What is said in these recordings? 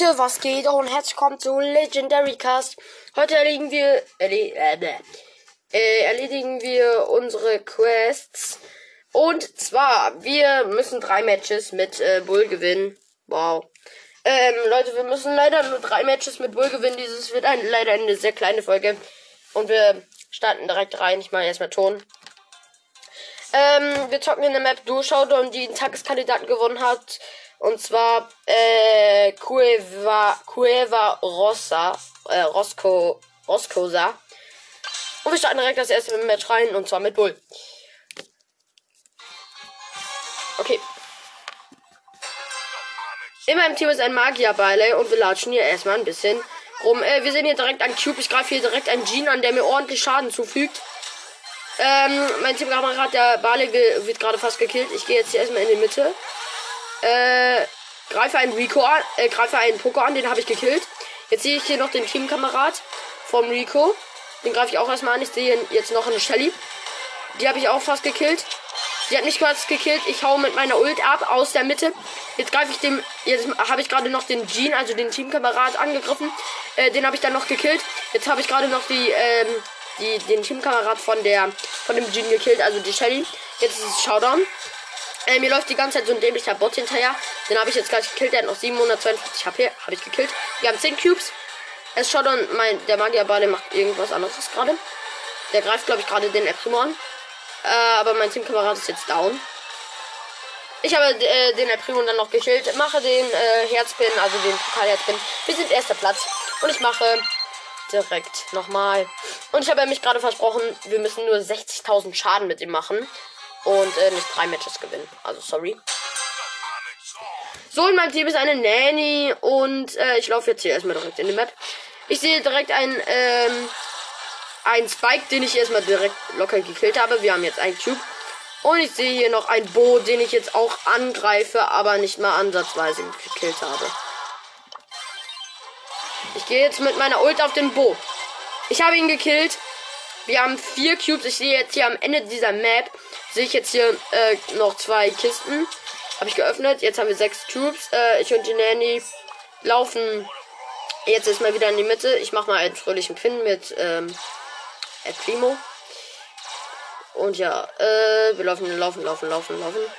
Leute, was geht? Und herzlich willkommen zu Legendary Cast. Heute erledigen wir, erle äh, äh, erledigen wir unsere Quests. Und zwar, wir müssen drei Matches mit äh, Bull gewinnen. Wow. Ähm, Leute, wir müssen leider nur drei Matches mit Bull gewinnen. Dieses wird ein, leider eine sehr kleine Folge. Und wir starten direkt rein. Ich mache erstmal Ton. Ähm, wir zocken in der Map Durchschau, die einen Tageskandidaten gewonnen hat. Und zwar äh, Cueva, Cueva Rossa, äh, Rosco, Roscosa. Und wir starten direkt das erste Match rein und zwar mit Bull. Okay. In meinem Team ist ein Magierbeile und wir latschen hier erstmal ein bisschen rum. Äh, wir sehen hier direkt einen Cube. Ich greife hier direkt einen Jean an, der mir ordentlich Schaden zufügt. Ähm, mein Teamkamerad, der Bale, wird gerade fast gekillt. Ich gehe jetzt hier erstmal in die Mitte. Äh, greife einen Rico an, äh, greife einen Poco an, den habe ich gekillt. Jetzt sehe ich hier noch den Teamkamerad vom Rico. Den greife ich auch erstmal an. Ich sehe jetzt noch eine Shelly. Die habe ich auch fast gekillt. Die hat nicht fast gekillt. Ich hau mit meiner Ult ab aus der Mitte. Jetzt greife ich dem. Jetzt habe ich gerade noch den Jean, also den Teamkamerad, angegriffen. Äh, den habe ich dann noch gekillt. Jetzt habe ich gerade noch die, ähm, die, den Teamkamerad von der von dem Jean gekillt, also die Shelly. Jetzt ist es Showdown. Äh, mir läuft die ganze Zeit so ein dämlicher Bot hinterher. Den habe ich jetzt gleich gekillt. Der hat noch 752 HP. Habe ich gekillt. Wir haben 10 Cubes. Es schaut dann, mein, der Magierball macht irgendwas anderes gerade. Der greift, glaube ich, gerade den Eprimor an. Äh, aber mein Teamkamerad ist jetzt down. Ich habe äh, den Eprimon dann noch gekillt. Mache den äh, Herzpin, also den Pokalherzpin. Wir sind erster Platz. Und ich mache direkt nochmal. Und ich habe mich gerade versprochen, wir müssen nur 60.000 Schaden mit ihm machen und äh, nicht drei Matches gewinnen. Also sorry. So, in meinem Team ist eine Nanny und äh, ich laufe jetzt hier erstmal direkt in die Map. Ich sehe direkt einen, ähm, einen Spike, den ich erstmal direkt locker gekillt habe. Wir haben jetzt einen Cube. Und ich sehe hier noch einen Bo, den ich jetzt auch angreife, aber nicht mal ansatzweise gekillt habe. Ich gehe jetzt mit meiner Ult auf den Bo. Ich habe ihn gekillt. Wir haben vier Cubes. Ich sehe jetzt hier am Ende dieser Map sehe ich jetzt hier äh, noch zwei Kisten. Habe ich geöffnet. Jetzt haben wir sechs Cubes. Äh, ich und die Nanny laufen jetzt erstmal wieder in die Mitte. Ich mache mal einen fröhlichen Pin mit ähm, Primo. Und ja, äh, wir laufen, laufen, laufen, laufen, laufen.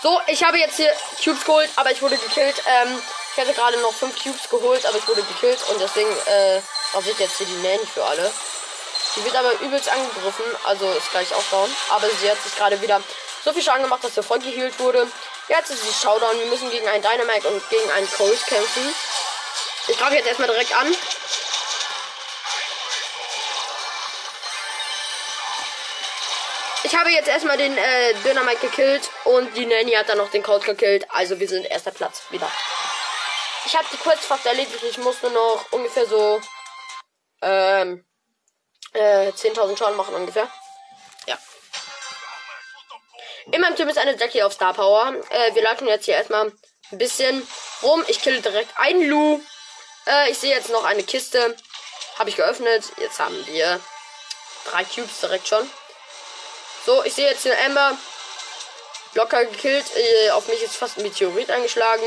So, ich habe jetzt hier Cubes geholt, aber ich wurde gekillt. Ähm, ich hätte gerade noch fünf Cubes geholt, aber ich wurde gekillt und deswegen äh, rasiert jetzt hier die Nanny für alle. Die wird aber übelst angegriffen, also ist gleich auch down. Aber sie hat sich gerade wieder so viel Schaden gemacht, dass sie voll geheilt wurde. Jetzt ist sie Showdown. Wir müssen gegen einen Dynamite und gegen einen Cold kämpfen. Ich greife jetzt erstmal direkt an. Ich habe jetzt erstmal den äh, Dynamite gekillt und die Nanny hat dann noch den Cold gekillt. Also wir sind erster Platz wieder. Ich habe die Quest fast erledigt. Ich muss nur noch ungefähr so ähm, äh, 10.000 Schaden machen ungefähr. Ja. In meinem Team ist eine Jackie auf Star Power. Äh, wir laufen jetzt hier erstmal ein bisschen rum. Ich kill direkt einen Lu. Äh, ich sehe jetzt noch eine Kiste. Habe ich geöffnet. Jetzt haben wir drei Cubes direkt schon. So, ich sehe jetzt den Ember. Locker gekillt. Äh, auf mich ist fast ein Meteorit eingeschlagen.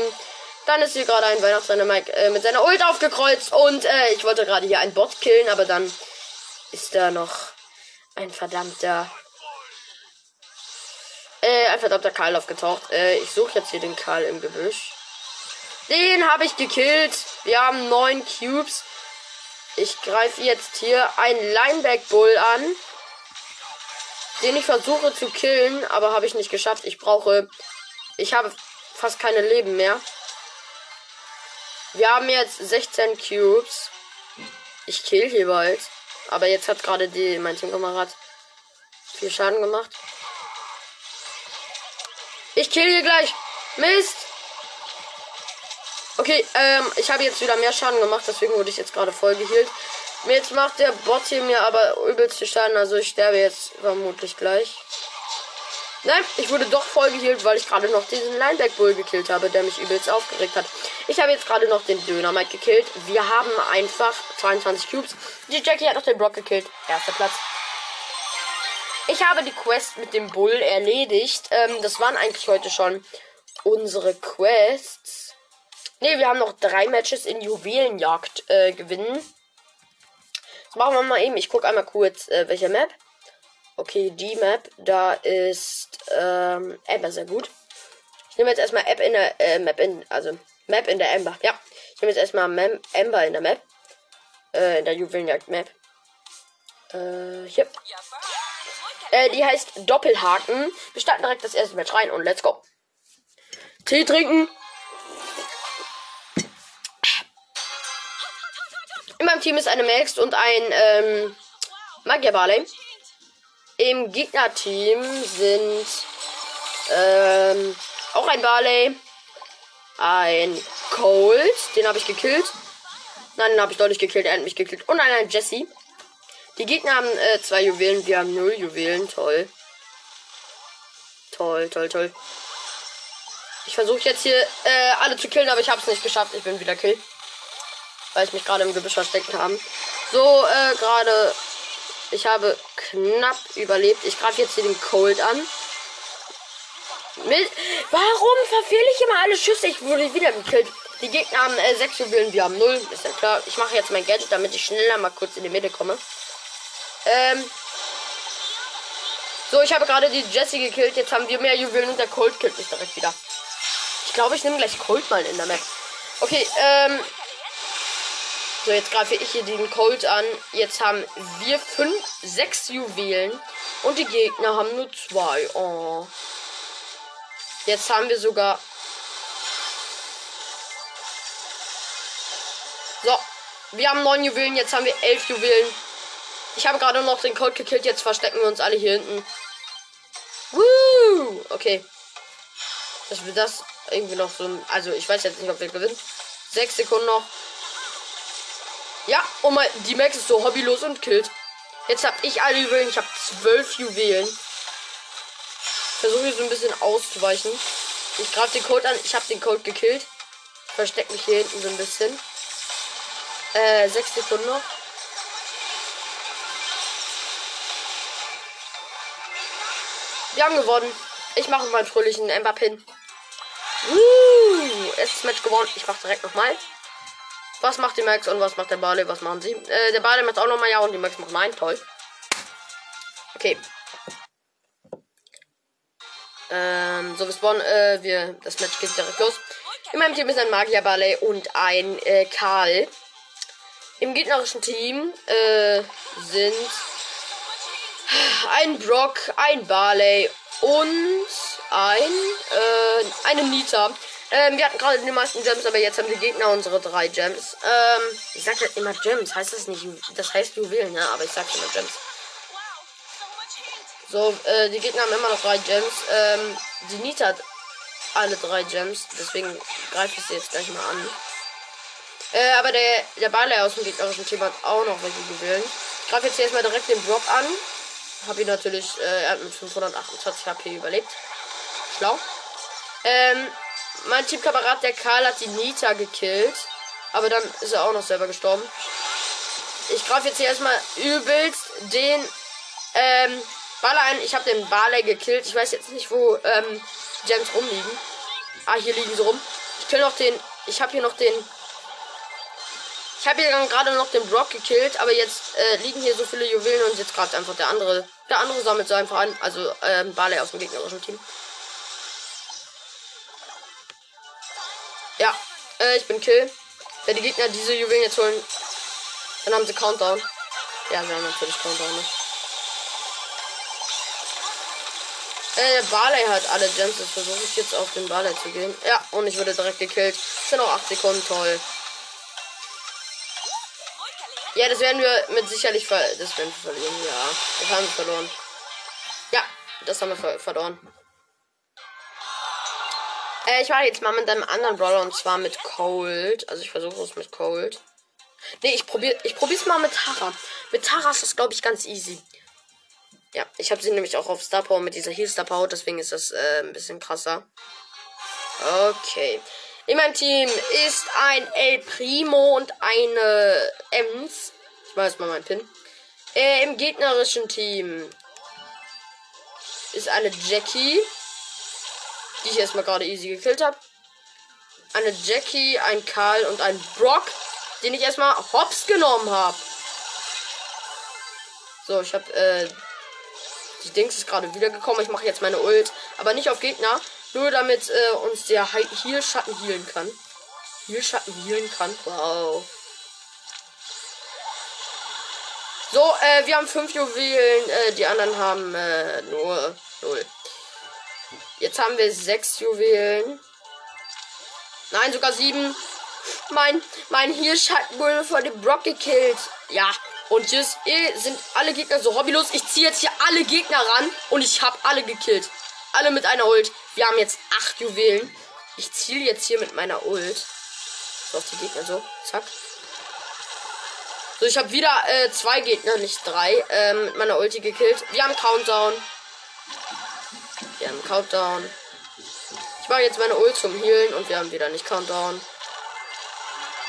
Dann ist hier gerade ein Weihnachtsrenner Mike äh, mit seiner Ult aufgekreuzt. Und äh, ich wollte gerade hier einen Bot killen, aber dann ist da noch ein verdammter. Äh, ein verdammter Karl aufgetaucht. Äh, ich suche jetzt hier den Karl im Gebüsch. Den habe ich gekillt. Wir haben neun Cubes. Ich greife jetzt hier einen Lineback Bull an. Den ich versuche zu killen, aber habe ich nicht geschafft. Ich brauche. Ich habe fast keine Leben mehr. Wir haben jetzt 16 Cubes. Ich kill hier bald. Aber jetzt hat gerade die mein Teamkamerad viel Schaden gemacht. Ich kill hier gleich. Mist. Okay, ähm, ich habe jetzt wieder mehr Schaden gemacht, deswegen wurde ich jetzt gerade voll geheilt. Jetzt macht der Bot hier mir aber übelst Schaden, also ich sterbe jetzt vermutlich gleich. Nein, ich wurde doch voll geheilt, weil ich gerade noch diesen Lineback Bull gekillt habe, der mich übelst aufgeregt hat. Ich habe jetzt gerade noch den Dynamite gekillt. Wir haben einfach 22 Cubes. Die Jackie hat noch den Brock gekillt. Erster Platz. Ich habe die Quest mit dem Bull erledigt. Ähm, das waren eigentlich heute schon unsere Quests. Ne, wir haben noch drei Matches in Juwelenjagd äh, gewinnen. Das machen wir mal eben. Ich gucke einmal kurz, äh, welche Map. Okay, die Map, da ist ähm, Amber sehr gut. Ich nehme jetzt erstmal App in der äh, Map in, also Map in der Amber. Ja, ich nehme jetzt erstmal Mem Amber in der Map. Äh, in der Juwelenjagd Map. Äh, hier. Äh, die heißt Doppelhaken. Wir starten direkt das erste Match rein und let's go. Tee trinken. In meinem Team ist eine Max und ein ähm, Magier Barley. Im Gegnerteam sind ähm, auch ein Barley, ein Cold, den habe ich gekillt. Nein, den habe ich deutlich gekillt, er hat mich gekillt. Und ein Jesse. Die Gegner haben äh, zwei Juwelen, wir haben null Juwelen. Toll. Toll, toll, toll. Ich versuche jetzt hier äh, alle zu killen, aber ich habe es nicht geschafft. Ich bin wieder kill. Weil ich mich gerade im Gebüsch versteckt habe. So, äh, gerade. Ich habe knapp überlebt. Ich greife jetzt hier den Cold an. Mit, warum verfehle ich immer alle Schüsse? Ich wurde wieder gekillt. Die Gegner haben äh, sechs Juwelen, wir haben null. Ist ja klar. Ich mache jetzt mein Gadget, damit ich schneller mal kurz in die Mitte komme. Ähm. So, ich habe gerade die Jessie gekillt. Jetzt haben wir mehr Juwelen und der Cold killt mich direkt wieder. Ich glaube, ich nehme gleich Cold mal in der Map. Okay, ähm. So, jetzt greife ich hier den Cold an. Jetzt haben wir fünf, sechs Juwelen. Und die Gegner haben nur zwei. Oh. Jetzt haben wir sogar. So. Wir haben neun Juwelen. Jetzt haben wir elf Juwelen. Ich habe gerade noch den Code gekillt. Jetzt verstecken wir uns alle hier hinten. Woo! Okay. Dass wir das irgendwie noch so. Also, ich weiß jetzt nicht, ob wir gewinnen. Sechs Sekunden noch. Ja, und mal, die Max ist so hobbylos und killt. Jetzt habe ich alle Juwelen. Ich habe zwölf Juwelen. Versuche hier so ein bisschen auszuweichen. Ich greife den Code an. Ich habe den Code gekillt. Versteck mich hier hinten so ein bisschen. Äh, sechs Sekunden noch. Wir haben gewonnen. Ich mache meinen fröhlichen Ember Pin. Uh, erstes Match gewonnen. Ich mache direkt nochmal. Was macht die Max und was macht der Barley? Was machen sie? Äh, der Barley macht auch nochmal ja und die Max macht nein. Toll. Okay. Ähm, so, wir spawnen, äh, wir, das Match geht direkt los. In meinem Team ist ein Magier Barley und ein äh, Karl. Im gegnerischen Team äh, sind ein Brock, ein Barley und ein, äh, eine Nita. Ähm, wir hatten gerade die meisten Gems, aber jetzt haben die Gegner unsere drei Gems. Ähm, ich sag ja immer Gems, heißt das nicht, das heißt Juwelen, ne? Aber ich sag immer Gems. So, äh, die Gegner haben immer noch drei Gems. Ähm, die Nita hat alle drei Gems, deswegen greife ich sie jetzt gleich mal an. Äh, aber der, der Barley aus dem gegnerischen Team hat auch noch welche Juwelen. Ich greife jetzt erstmal direkt den Brock an. Habe ihn natürlich, äh, er hat mit 528 HP überlebt. Schlau. Ähm, mein Teamkamerad, der Karl, hat die Nita gekillt. Aber dann ist er auch noch selber gestorben. Ich greife jetzt hier erstmal übelst den ähm, Baller ein. Ich habe den Barley gekillt. Ich weiß jetzt nicht, wo ähm, Gems rumliegen. Ah, hier liegen sie rum. Ich kill noch den. Ich habe hier noch den. Ich habe hier gerade noch den Brock gekillt, aber jetzt äh, liegen hier so viele Juwelen und jetzt greift einfach der andere. Der andere sammelt so einfach an. Also ähm, Barley aus dem gegnerischen Team. Ja, äh, ich bin Kill. Wenn die Gegner diese Juwelen jetzt holen, dann haben sie Countdown. Ja, wir haben natürlich Countdown. Ne? Äh, Barley hat alle Gems. Das versuche ich jetzt auf den Barley zu gehen. Ja, und ich wurde direkt gekillt. Sind noch 8 Sekunden. Toll. Ja, das werden wir mit sicherlich ver das werden wir verlieren. Ja, das haben wir verloren. Ja, das haben wir ver verloren. Äh, ich mache jetzt mal mit einem anderen Brawler und zwar mit Cold. Also ich versuche es mit Cold. Nee, ich probiere ich probier's mal mit Tara. Mit Tara ist das glaube ich ganz easy. Ja, ich habe sie nämlich auch auf Star Power mit dieser Heal Star Power, deswegen ist das äh, ein bisschen krasser. Okay. In meinem Team ist ein El Primo und eine Ems. Ich jetzt mal meinen Pin. Äh, Im gegnerischen Team ist eine Jackie, die ich erstmal gerade easy gekillt habe. Eine Jackie, ein Karl und ein Brock, den ich erstmal hops genommen habe. So, ich habe äh, die Dings ist gerade wiedergekommen. Ich mache jetzt meine Ult, aber nicht auf Gegner, nur damit äh, uns der Heal Schatten healen kann. Heal Schatten healen kann. Wow. So, äh, wir haben fünf Juwelen, äh, die anderen haben äh, nur null. Jetzt haben wir sechs Juwelen. Nein, sogar sieben. Mein, mein Hirschschatten wurde von dem Brock gekillt. Ja, und jetzt sind alle Gegner so hobbylos. Ich ziehe jetzt hier alle Gegner ran und ich habe alle gekillt. Alle mit einer Ult. Wir haben jetzt acht Juwelen. Ich ziele jetzt hier mit meiner Ult. So auf die Gegner so. Zack. So, ich habe wieder äh, zwei Gegner, nicht drei, ähm, mit meiner Ulti gekillt. Wir haben Countdown. Wir haben Countdown. Ich mache jetzt meine Ult zum Healen und wir haben wieder nicht Countdown.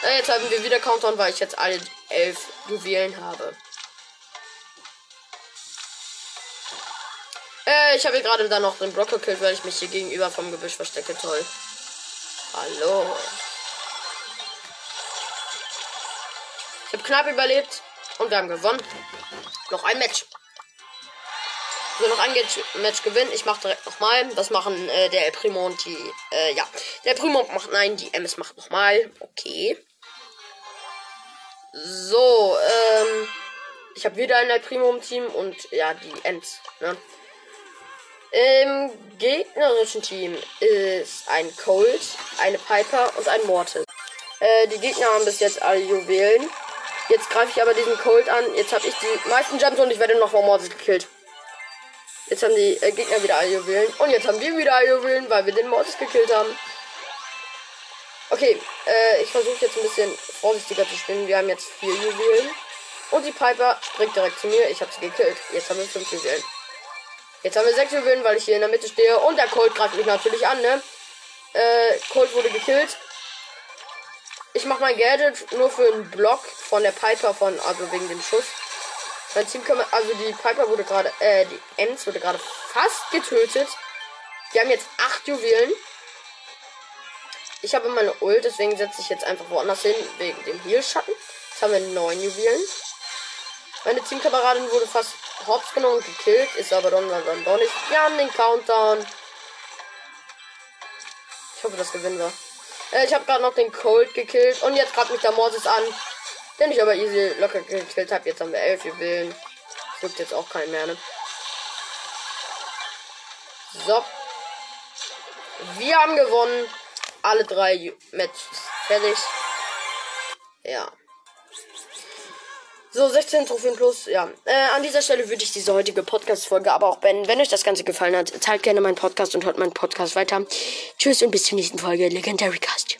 Äh, jetzt haben wir wieder Countdown, weil ich jetzt alle elf Juwelen habe. Äh, ich habe gerade dann noch den Brock gekillt, weil ich mich hier gegenüber vom Gebüsch verstecke. Toll. Hallo. Ich habe knapp überlebt und wir haben gewonnen. Noch ein Match. So, noch ein Match gewinnen. Ich mache direkt nochmal. Das machen äh, der El Primo und die. Äh, ja. Der Primo macht. Nein, die MS macht nochmal. Okay. So, ähm. Ich habe wieder ein El Primo im Team und ja, die Ends. Ne? Im gegnerischen Team ist ein Colt, eine Piper und ein Mortis. Äh, die Gegner haben bis jetzt alle Juwelen. Jetzt greife ich aber diesen Colt an. Jetzt habe ich die meisten Jumps und ich werde noch von Mortis gekillt. Jetzt haben die äh, Gegner wieder alle Juwelen. Und jetzt haben wir wieder alle Juwelen, weil wir den Mortis gekillt haben. Okay, äh, ich versuche jetzt ein bisschen vorsichtiger zu spielen. Wir haben jetzt vier Juwelen. Und die Piper springt direkt zu mir. Ich habe sie gekillt. Jetzt haben wir fünf Juwelen. Jetzt haben wir sechs Juwelen, weil ich hier in der Mitte stehe. Und der Colt greift mich natürlich an, ne? Äh, Colt wurde gekillt. Ich mache mein Gadget nur für einen Block von der Piper von, also wegen dem Schuss. Mein Team also die Piper wurde gerade, äh, die Ems wurde gerade fast getötet. Die haben jetzt acht Juwelen. Ich habe meine Ult, deswegen setze ich jetzt einfach woanders hin, wegen dem Heal-Schatten. Jetzt haben wir neun Juwelen. Meine Teamkameradin wurde fast hops genommen und gekillt, ist aber dann, dann doch nicht. Wir haben den Countdown. Ich hoffe, das gewinnen wir. Äh, ich habe gerade noch den Cold gekillt und jetzt greift mich der Mortis an. Den ich aber easy locker gekillt habe. Jetzt haben wir elf Juwelen. Juckt jetzt auch keinen mehr, ne? So. Wir haben gewonnen. Alle drei Matches fertig. Ja. So, 16 Trophäen plus, ja. Äh, an dieser Stelle würde ich diese heutige Podcast-Folge aber auch beenden. Wenn euch das Ganze gefallen hat, teilt gerne meinen Podcast und hört meinen Podcast weiter. Tschüss und bis zur nächsten Folge Legendary Cast.